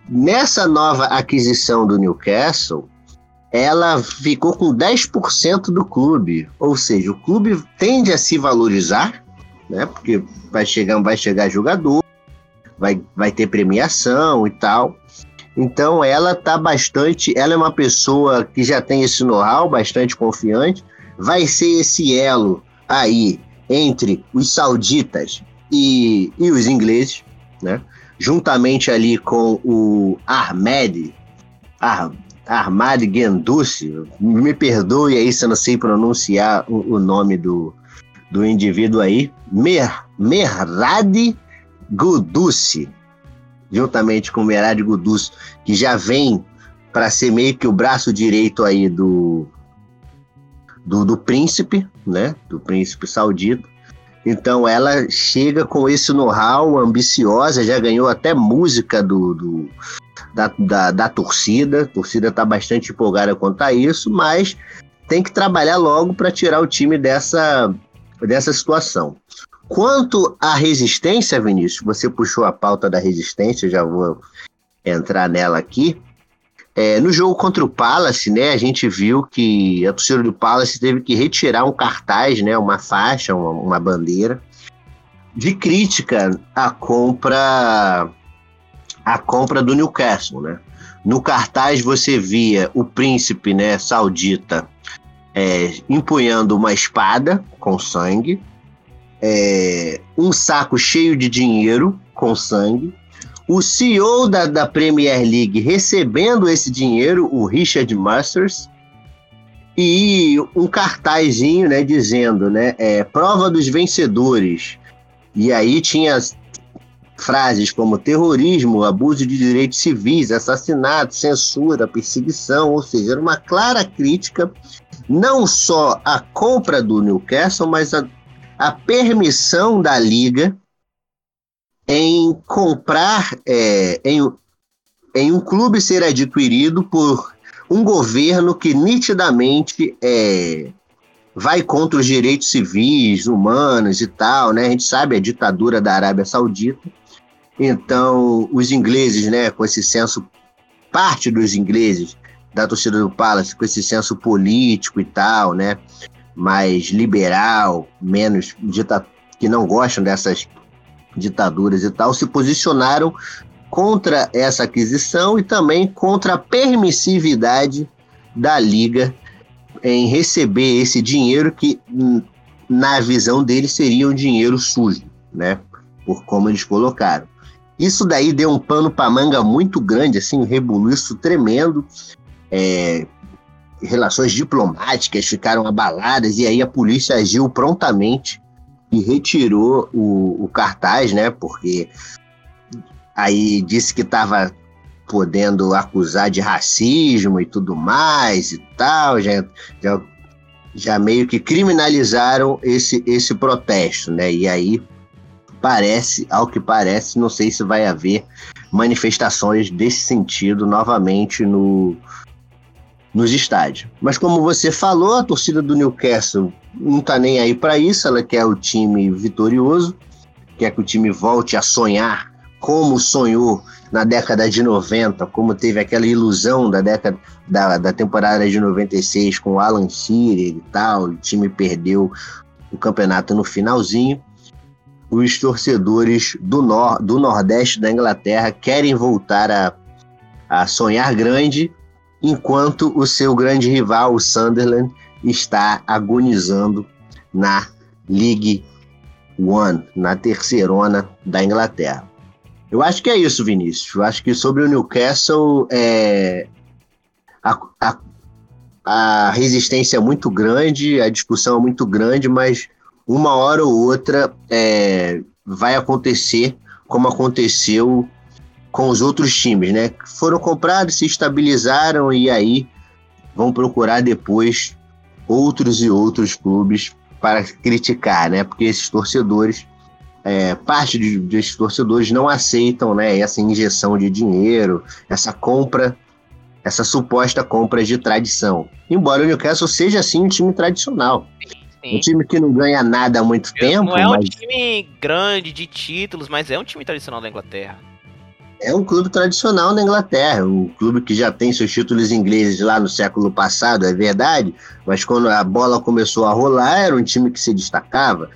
Speaker 2: nessa nova aquisição do Newcastle, ela ficou com 10% do clube. Ou seja, o clube tende a se valorizar, né? Porque vai chegar, vai chegar jogador, vai, vai ter premiação e tal. Então ela tá bastante, ela é uma pessoa que já tem esse know-how, bastante confiante, vai ser esse elo aí entre os sauditas e, e os ingleses, né? Juntamente ali com o Ahmed, Ar, Ahmad me perdoe aí se eu não sei pronunciar o, o nome do, do indivíduo aí, Mer, Merad Gudusi, juntamente com o Merad Gudusi, que já vem para ser meio que o braço direito aí do, do, do príncipe, né? Do príncipe saudita. Então ela chega com esse know-how ambiciosa, já ganhou até música do, do da, da, da, torcida. A torcida está bastante empolgada quanto a isso, mas tem que trabalhar logo para tirar o time dessa, dessa situação. Quanto à resistência, Vinícius, você puxou a pauta da resistência, já vou entrar nela aqui. É, no jogo contra o Palace, né, a gente viu que a torcida do Palace teve que retirar um cartaz, né, uma faixa, uma, uma bandeira, de crítica à compra, à compra do Newcastle, né. No cartaz você via o príncipe, né, saudita, é, empunhando uma espada com sangue, é, um saco cheio de dinheiro com sangue, o CEO da, da Premier League recebendo esse dinheiro, o Richard Masters, e um cartazinho, né, dizendo, né, é, prova dos vencedores. E aí tinha frases como terrorismo, abuso de direitos civis, assassinato, censura, perseguição, ou seja, era uma clara crítica não só à compra do Newcastle, mas a, a permissão da liga em comprar, é, em, em um clube ser adquirido por um governo que nitidamente é, vai contra os direitos civis, humanos e tal, né? A gente sabe a ditadura da Arábia Saudita. Então, os ingleses, né, com esse senso, parte dos ingleses da torcida do Palace, com esse senso político e tal, né, mais liberal, menos que não gostam dessas ditaduras e tal, se posicionaram contra essa aquisição e também contra a permissividade da Liga em receber esse dinheiro que, na visão deles, seria um dinheiro sujo, né? Por como eles colocaram. Isso daí deu um pano para manga muito grande, assim, um rebuliço tremendo. É, relações diplomáticas ficaram abaladas e aí a polícia agiu prontamente e retirou o, o cartaz, né? Porque aí disse que estava podendo acusar de racismo e tudo mais e tal, já, já, já meio que criminalizaram esse, esse protesto, né? E aí parece, ao que parece, não sei se vai haver manifestações desse sentido novamente no, nos estádios. Mas como você falou, a torcida do Newcastle não tá nem aí para isso, ela quer o time vitorioso, quer que o time volte a sonhar como sonhou na década de 90, como teve aquela ilusão da década da, da temporada de 96 com o Alan Shearer e tal, o time perdeu o campeonato no finalzinho. Os torcedores do, nor do Nordeste da Inglaterra querem voltar a, a sonhar grande, enquanto o seu grande rival, o Sunderland, está agonizando na League One, na terceirona da Inglaterra. Eu acho que é isso, Vinícius. Eu acho que sobre o Newcastle, é, a, a, a resistência é muito grande, a discussão é muito grande, mas uma hora ou outra é, vai acontecer como aconteceu com os outros times, né? Foram comprados, se estabilizaram e aí vão procurar depois outros e outros clubes para criticar, né? Porque esses torcedores, é, parte de, desses torcedores não aceitam, né? Essa injeção de dinheiro, essa compra, essa suposta compra de tradição. Embora o Newcastle seja assim um time tradicional. Sim. Um time que não ganha nada há muito Eu, tempo. Não
Speaker 1: é
Speaker 2: um
Speaker 1: time grande de títulos, mas é um time tradicional da Inglaterra
Speaker 2: é um clube tradicional na Inglaterra, um clube que já tem seus títulos ingleses lá no século passado, é verdade, mas quando a bola começou a rolar, era um time que se destacava.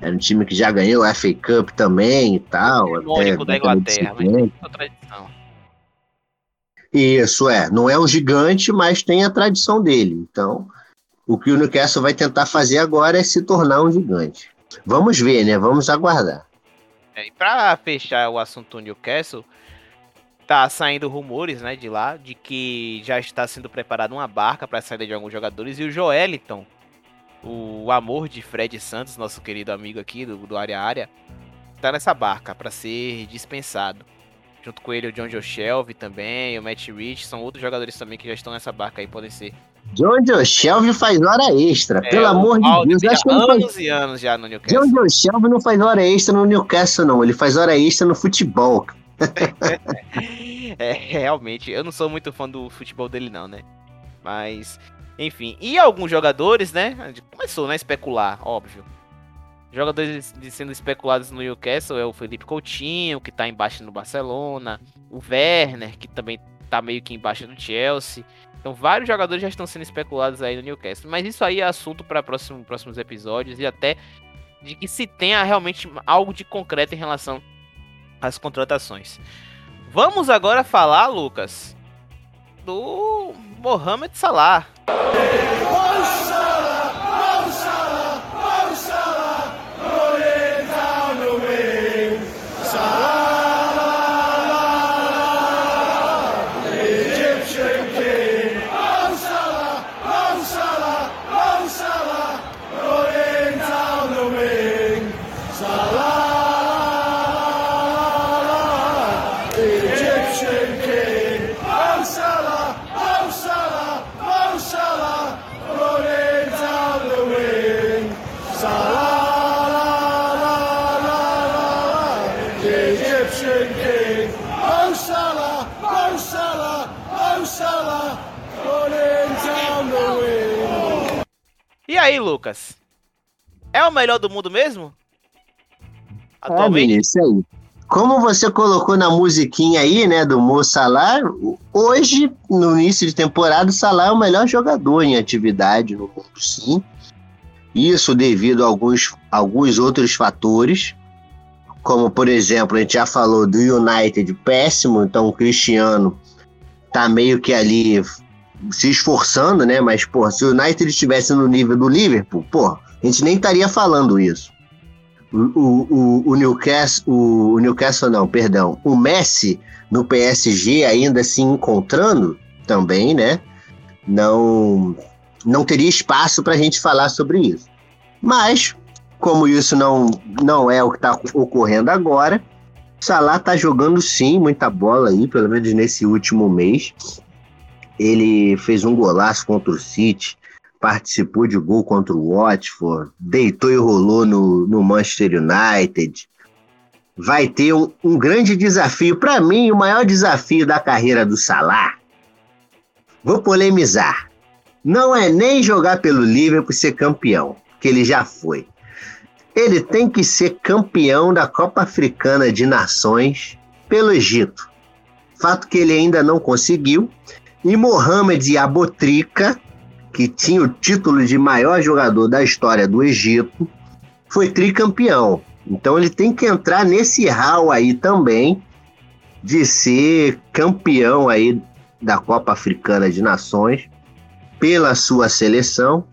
Speaker 2: Era um time que já ganhou a FA Cup também e tal.
Speaker 1: Até, da Inglaterra, mas tem tradição.
Speaker 2: Isso, é. Não é um gigante, mas tem a tradição dele. Então, o que o Newcastle vai tentar fazer agora é se tornar um gigante. Vamos ver, né? Vamos aguardar.
Speaker 1: É, e para fechar o assunto Newcastle, tá saindo rumores, né, de lá, de que já está sendo preparada uma barca para a saída de alguns jogadores e o Joeliton, o amor de Fred Santos, nosso querido amigo aqui do, do área área, tá nessa barca para ser dispensado. Junto com ele o John Joe Shelby também, o Matt Rich, são outros jogadores também que já estão nessa barca aí, podem ser.
Speaker 2: John Joe Shelby faz hora extra, é, pelo amor de Deus.
Speaker 1: Acho que anos faz... e anos já no Newcastle.
Speaker 2: John Joe Shelby não faz hora extra no Newcastle, não. Ele faz hora extra no futebol.
Speaker 1: é, realmente, eu não sou muito fã do futebol dele, não, né? Mas, enfim. E alguns jogadores, né? Começou, né? Especular, óbvio. Jogadores sendo especulados no Newcastle é o Felipe Coutinho, que tá embaixo no Barcelona. O Werner, que também tá meio que embaixo no Chelsea. Então, vários jogadores já estão sendo especulados aí no Newcastle. Mas isso aí é assunto para próximo, próximos episódios e até de que se tenha realmente algo de concreto em relação às contratações. Vamos agora falar, Lucas, do Mohamed Salah. Melhor do mundo mesmo?
Speaker 2: Atualmente? É, isso aí. Como você colocou na musiquinha aí, né, do Mo Salah, hoje, no início de temporada, o Salah é o melhor jogador em atividade no mundo, sim. Isso devido a alguns, alguns outros fatores, como, por exemplo, a gente já falou do United péssimo, então o Cristiano tá meio que ali se esforçando, né? Mas, pô, se o United estivesse no nível do Liverpool, pô, a gente nem estaria falando isso. O, o, o, Newcastle, o, o Newcastle não, perdão, o Messi no PSG ainda se encontrando também, né? Não, não teria espaço para a gente falar sobre isso. Mas, como isso não, não é o que está ocorrendo agora, Salah tá jogando sim muita bola aí, pelo menos nesse último mês. Ele fez um golaço contra o City, participou de gol contra o Watford, deitou e rolou no, no Manchester United. Vai ter um, um grande desafio. Para mim, o maior desafio da carreira do Salah. Vou polemizar. Não é nem jogar pelo Liverpool ser campeão, que ele já foi. Ele tem que ser campeão da Copa Africana de Nações pelo Egito. Fato que ele ainda não conseguiu e Mohamed Abotrika, que tinha o título de maior jogador da história do Egito, foi tricampeão. Então ele tem que entrar nesse hall aí também de ser campeão aí da Copa Africana de Nações pela sua seleção,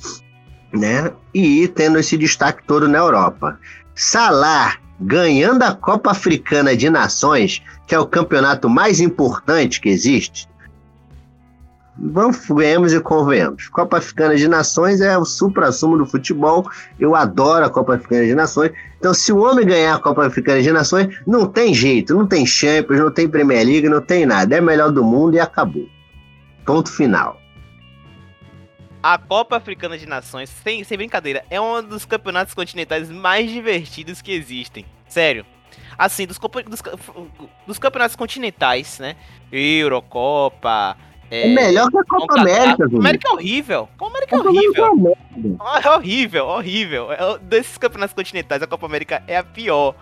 Speaker 2: né? E tendo esse destaque todo na Europa. Salah ganhando a Copa Africana de Nações, que é o campeonato mais importante que existe, Vamos e convenhamos. Copa Africana de Nações é o supra-sumo do futebol. Eu adoro a Copa Africana de Nações. Então, se o homem ganhar a Copa Africana de Nações, não tem jeito. Não tem Champions, não tem Premier League, não tem nada. É melhor do mundo e acabou. Ponto final.
Speaker 1: A Copa Africana de Nações, sem, sem brincadeira, é um dos campeonatos continentais mais divertidos que existem. Sério. Assim, dos, dos, dos campeonatos continentais, né? Eurocopa,
Speaker 2: é, é melhor que a Copa América.
Speaker 1: A América é horrível. A América é horrível. É horrível, horrível. É, desses campeonatos continentais, a Copa América é a pior.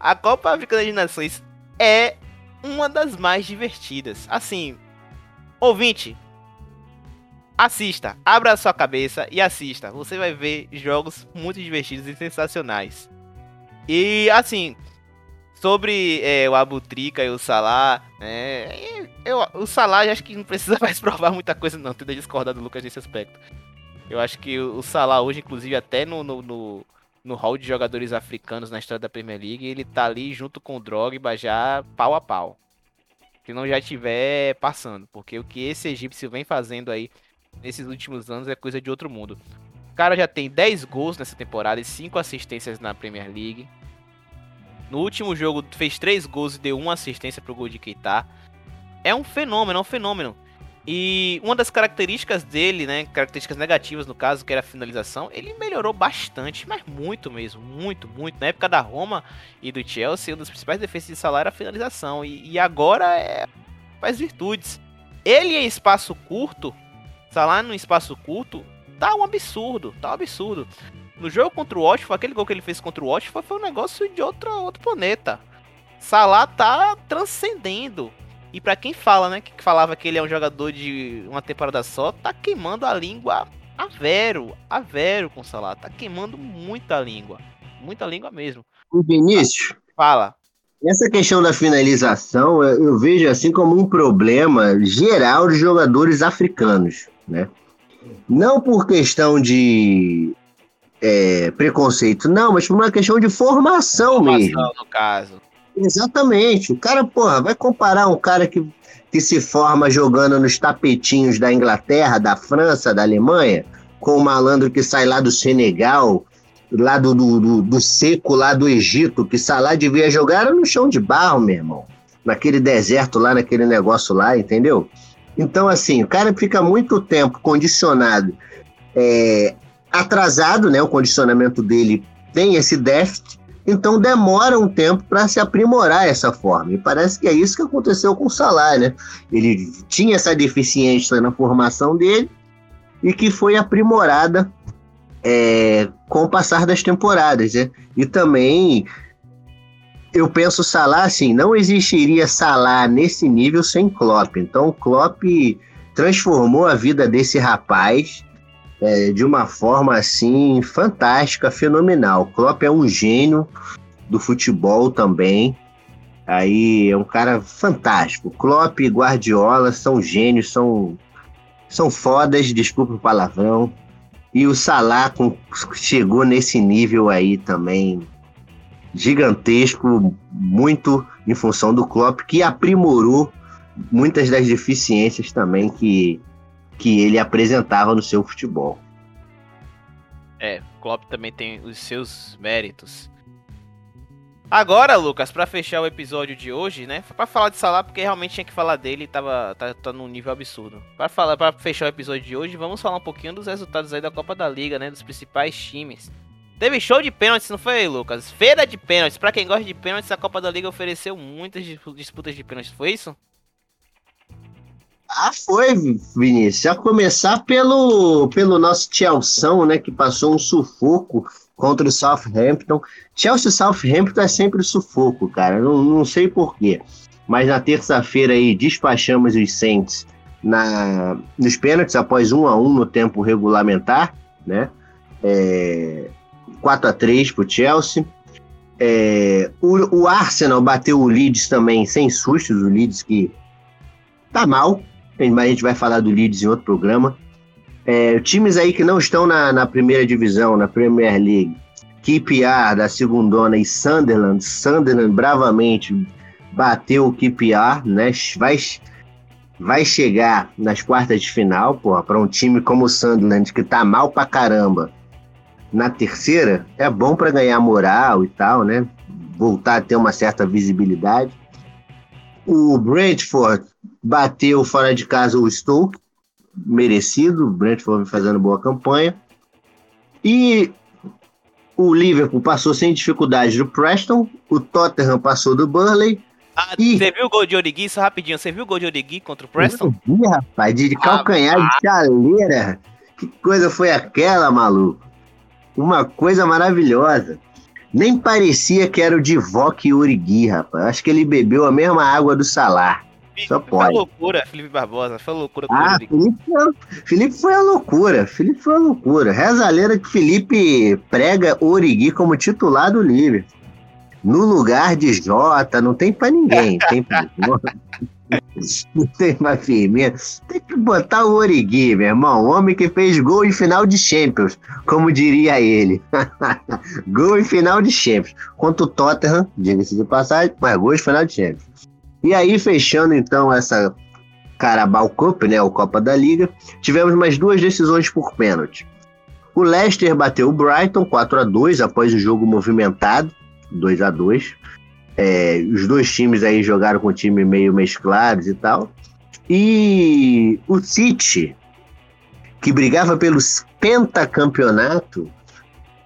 Speaker 1: A Copa Africana de Nações é uma das mais divertidas. Assim, ouvinte, assista, abra a sua cabeça e assista. Você vai ver jogos muito divertidos e sensacionais. E assim, sobre é, o Abutrica e o Salah, né? Eu, o Salah acho que não precisa mais provar muita coisa, não. Tendo discordar do Lucas nesse aspecto. Eu acho que o Salah hoje, inclusive, até no, no, no, no hall de jogadores africanos na história da Premier League, ele tá ali junto com o Drogba já pau a pau. Se não já estiver passando. Porque o que esse egípcio vem fazendo aí nesses últimos anos é coisa de outro mundo. O cara já tem 10 gols nessa temporada e 5 assistências na Premier League. No último jogo fez 3 gols e deu uma assistência pro gol de Keita. É um fenômeno, é um fenômeno. E uma das características dele, né, características negativas no caso, que era a finalização, ele melhorou bastante, mas muito mesmo, muito, muito. Na época da Roma e do Chelsea, um dos principais defesas de salário era a finalização. E, e agora é, faz virtudes. Ele em espaço curto, Salah no espaço curto, tá um absurdo, tá um absurdo. No jogo contra o Watford, aquele gol que ele fez contra o Watford foi um negócio de outro, outro planeta. Salah tá transcendendo. E para quem fala, né, que falava que ele é um jogador de uma temporada só, tá queimando a língua a vero, a vero com o Salah. Tá queimando muita língua. Muita língua mesmo.
Speaker 2: O Vinícius.
Speaker 1: Fala.
Speaker 2: Essa questão da finalização eu vejo assim como um problema geral de jogadores africanos, né? Não por questão de é, preconceito, não, mas por uma questão de formação, formação mesmo.
Speaker 1: no caso.
Speaker 2: Exatamente. O cara, porra, vai comparar um cara que, que se forma jogando nos tapetinhos da Inglaterra, da França, da Alemanha, com o malandro que sai lá do Senegal, lá do, do, do, seco, lá do Egito, que Salah devia jogar no chão de barro, meu irmão. Naquele deserto lá, naquele negócio lá, entendeu? Então, assim, o cara fica muito tempo condicionado, é, atrasado, né? O condicionamento dele tem esse déficit, então demora um tempo para se aprimorar essa forma. E parece que é isso que aconteceu com o Salah, né? Ele tinha essa deficiência na formação dele e que foi aprimorada é, com o passar das temporadas, né? E também eu penso Salah assim, não existiria Salah nesse nível sem Klopp. Então o Klopp transformou a vida desse rapaz é, de uma forma assim fantástica, fenomenal. Klopp é um gênio do futebol também. Aí é um cara fantástico. Klopp e Guardiola são gênios, são são fodas, desculpa o palavrão. E o Salah com, chegou nesse nível aí também gigantesco, muito em função do Klopp, que aprimorou muitas das deficiências também que que ele apresentava no seu futebol.
Speaker 1: É, Klopp também tem os seus méritos. Agora, Lucas, para fechar o episódio de hoje, né? Para falar de Salah, porque realmente tinha que falar dele, tava tá, tá num nível absurdo. Para falar, para fechar o episódio de hoje, vamos falar um pouquinho dos resultados aí da Copa da Liga, né, dos principais times. Teve show de pênaltis, não foi, Lucas? Feira de pênaltis. Para quem gosta de pênaltis, a Copa da Liga ofereceu muitas disputas de pênaltis, foi isso?
Speaker 2: Ah, foi, Vinícius. A começar pelo, pelo nosso Chelsea, né, que passou um sufoco contra o Southampton. Chelsea Southampton é sempre sufoco, cara. Não, não sei porquê. Mas na terça-feira aí despachamos os Saints na, nos pênaltis após 1 a 1 no tempo regulamentar, né? É, 4 a 3 pro Chelsea. É, o, o Arsenal bateu o Leeds também sem sustos, o Leeds que tá mal, mas a gente vai falar do Leeds em outro programa. É, times aí que não estão na, na primeira divisão, na Premier League, QPR da segundona e Sunderland, Sunderland bravamente bateu o QPR, né? Vai, vai chegar nas quartas de final, porra, para um time como o Sunderland que tá mal pra caramba. Na terceira, é bom para ganhar moral e tal, né? Voltar a ter uma certa visibilidade. O Brentford bateu fora de casa o Stoke, merecido, o Brentford fazendo boa campanha. E o Liverpool passou sem dificuldade do Preston, o Tottenham passou do Burnley.
Speaker 1: Ah, e... Você viu o gol de Origi, só rapidinho, você viu o gol de Origi contra o Preston?
Speaker 2: Eu vi, rapaz, de calcanhar ah, de chaleira. Que coisa foi aquela, maluco? Uma coisa maravilhosa. Nem parecia que era o Divock e Origi, rapaz. Acho que ele bebeu a mesma água do Salar. Só pode. Foi
Speaker 1: loucura, Felipe Barbosa. Foi loucura.
Speaker 2: Ah, Felipe foi, Felipe foi a loucura. Felipe foi a loucura. Reza a lenda que Felipe prega Origi como titular do Liverpool. no lugar de Jota, não tem para ninguém. Tem pra... não tem mais firmeza. Tem que botar o Origui, meu irmão. O homem que fez gol em final de Champions, como diria ele. gol em final de Champions. Contra o Tottenham, diga-se de passagem, mas gol em final de Champions. E aí, fechando então essa Carabao Cup, né, o Copa da Liga, tivemos mais duas decisões por pênalti. O Leicester bateu o Brighton 4 a 2 após o jogo movimentado, 2 a 2 é, Os dois times aí jogaram com o time meio mesclados e tal. E o City, que brigava pelo pentacampeonato,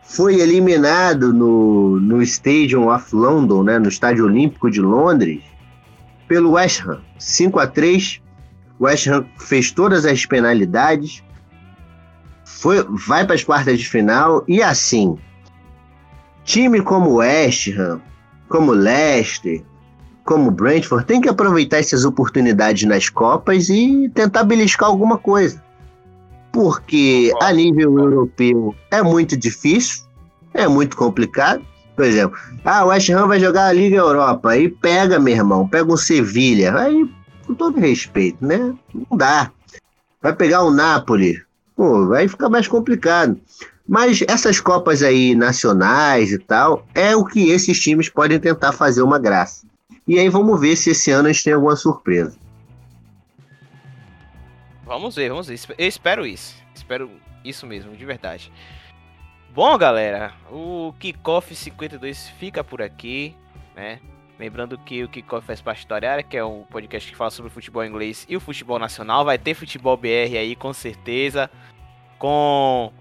Speaker 2: foi eliminado no, no Stadium of London, né, no Estádio Olímpico de Londres, pelo West Ham, 5 a 3 O West Ham fez todas as penalidades, foi, vai para as quartas de final e assim, time como West Ham, como Leicester, como Brentford, tem que aproveitar essas oportunidades nas Copas e tentar beliscar alguma coisa. Porque a nível europeu é muito difícil, é muito complicado. Por exemplo, ah, o West Ham vai jogar a Liga Europa, aí pega, meu irmão, pega o Sevilha, aí, com todo respeito, né? Não dá. Vai pegar o Napoli, pô, vai ficar mais complicado. Mas essas Copas aí nacionais e tal, é o que esses times podem tentar fazer uma graça. E aí vamos ver se esse ano a gente tem alguma surpresa.
Speaker 1: Vamos ver, vamos ver. Eu espero isso. Espero isso mesmo, de verdade. Bom, galera, o Kickoff 52 fica por aqui, né? Lembrando que o Kickoff faz parte da área, que é um podcast que fala sobre futebol inglês e o futebol nacional. Vai ter futebol BR aí, com certeza. Com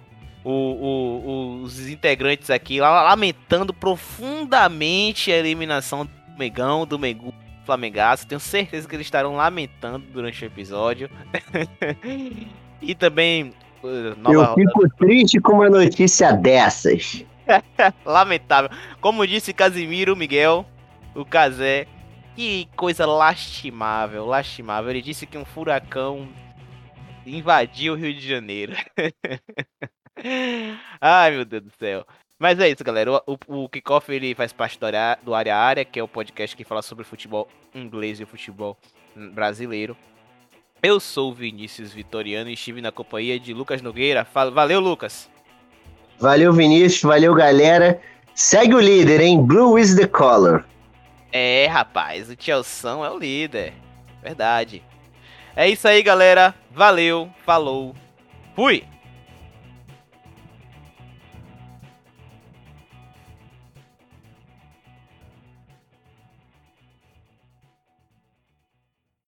Speaker 1: o, o, os integrantes aqui lamentando profundamente a eliminação do Megão, do Megu Flamengaço. Tenho certeza que eles estarão lamentando durante o episódio. e também.
Speaker 2: Uh, Eu fico triste com uma notícia dessas.
Speaker 1: Lamentável. Como disse Casimiro Miguel, o Casé, que coisa lastimável, lastimável. Ele disse que um furacão invadiu o Rio de Janeiro. Ai, meu Deus do céu. Mas é isso, galera. O, o, o Kickoff ele faz parte do área, do área Área, que é o podcast que fala sobre futebol inglês e o futebol brasileiro. Eu sou o Vinícius Vitoriano e estive na companhia de Lucas Nogueira. Valeu, Lucas.
Speaker 2: Valeu, Vinícius. Valeu, galera. Segue o líder, hein? Blue is the color.
Speaker 1: É, rapaz, o Chelsea é o líder. Verdade. É isso aí, galera. Valeu, falou, fui!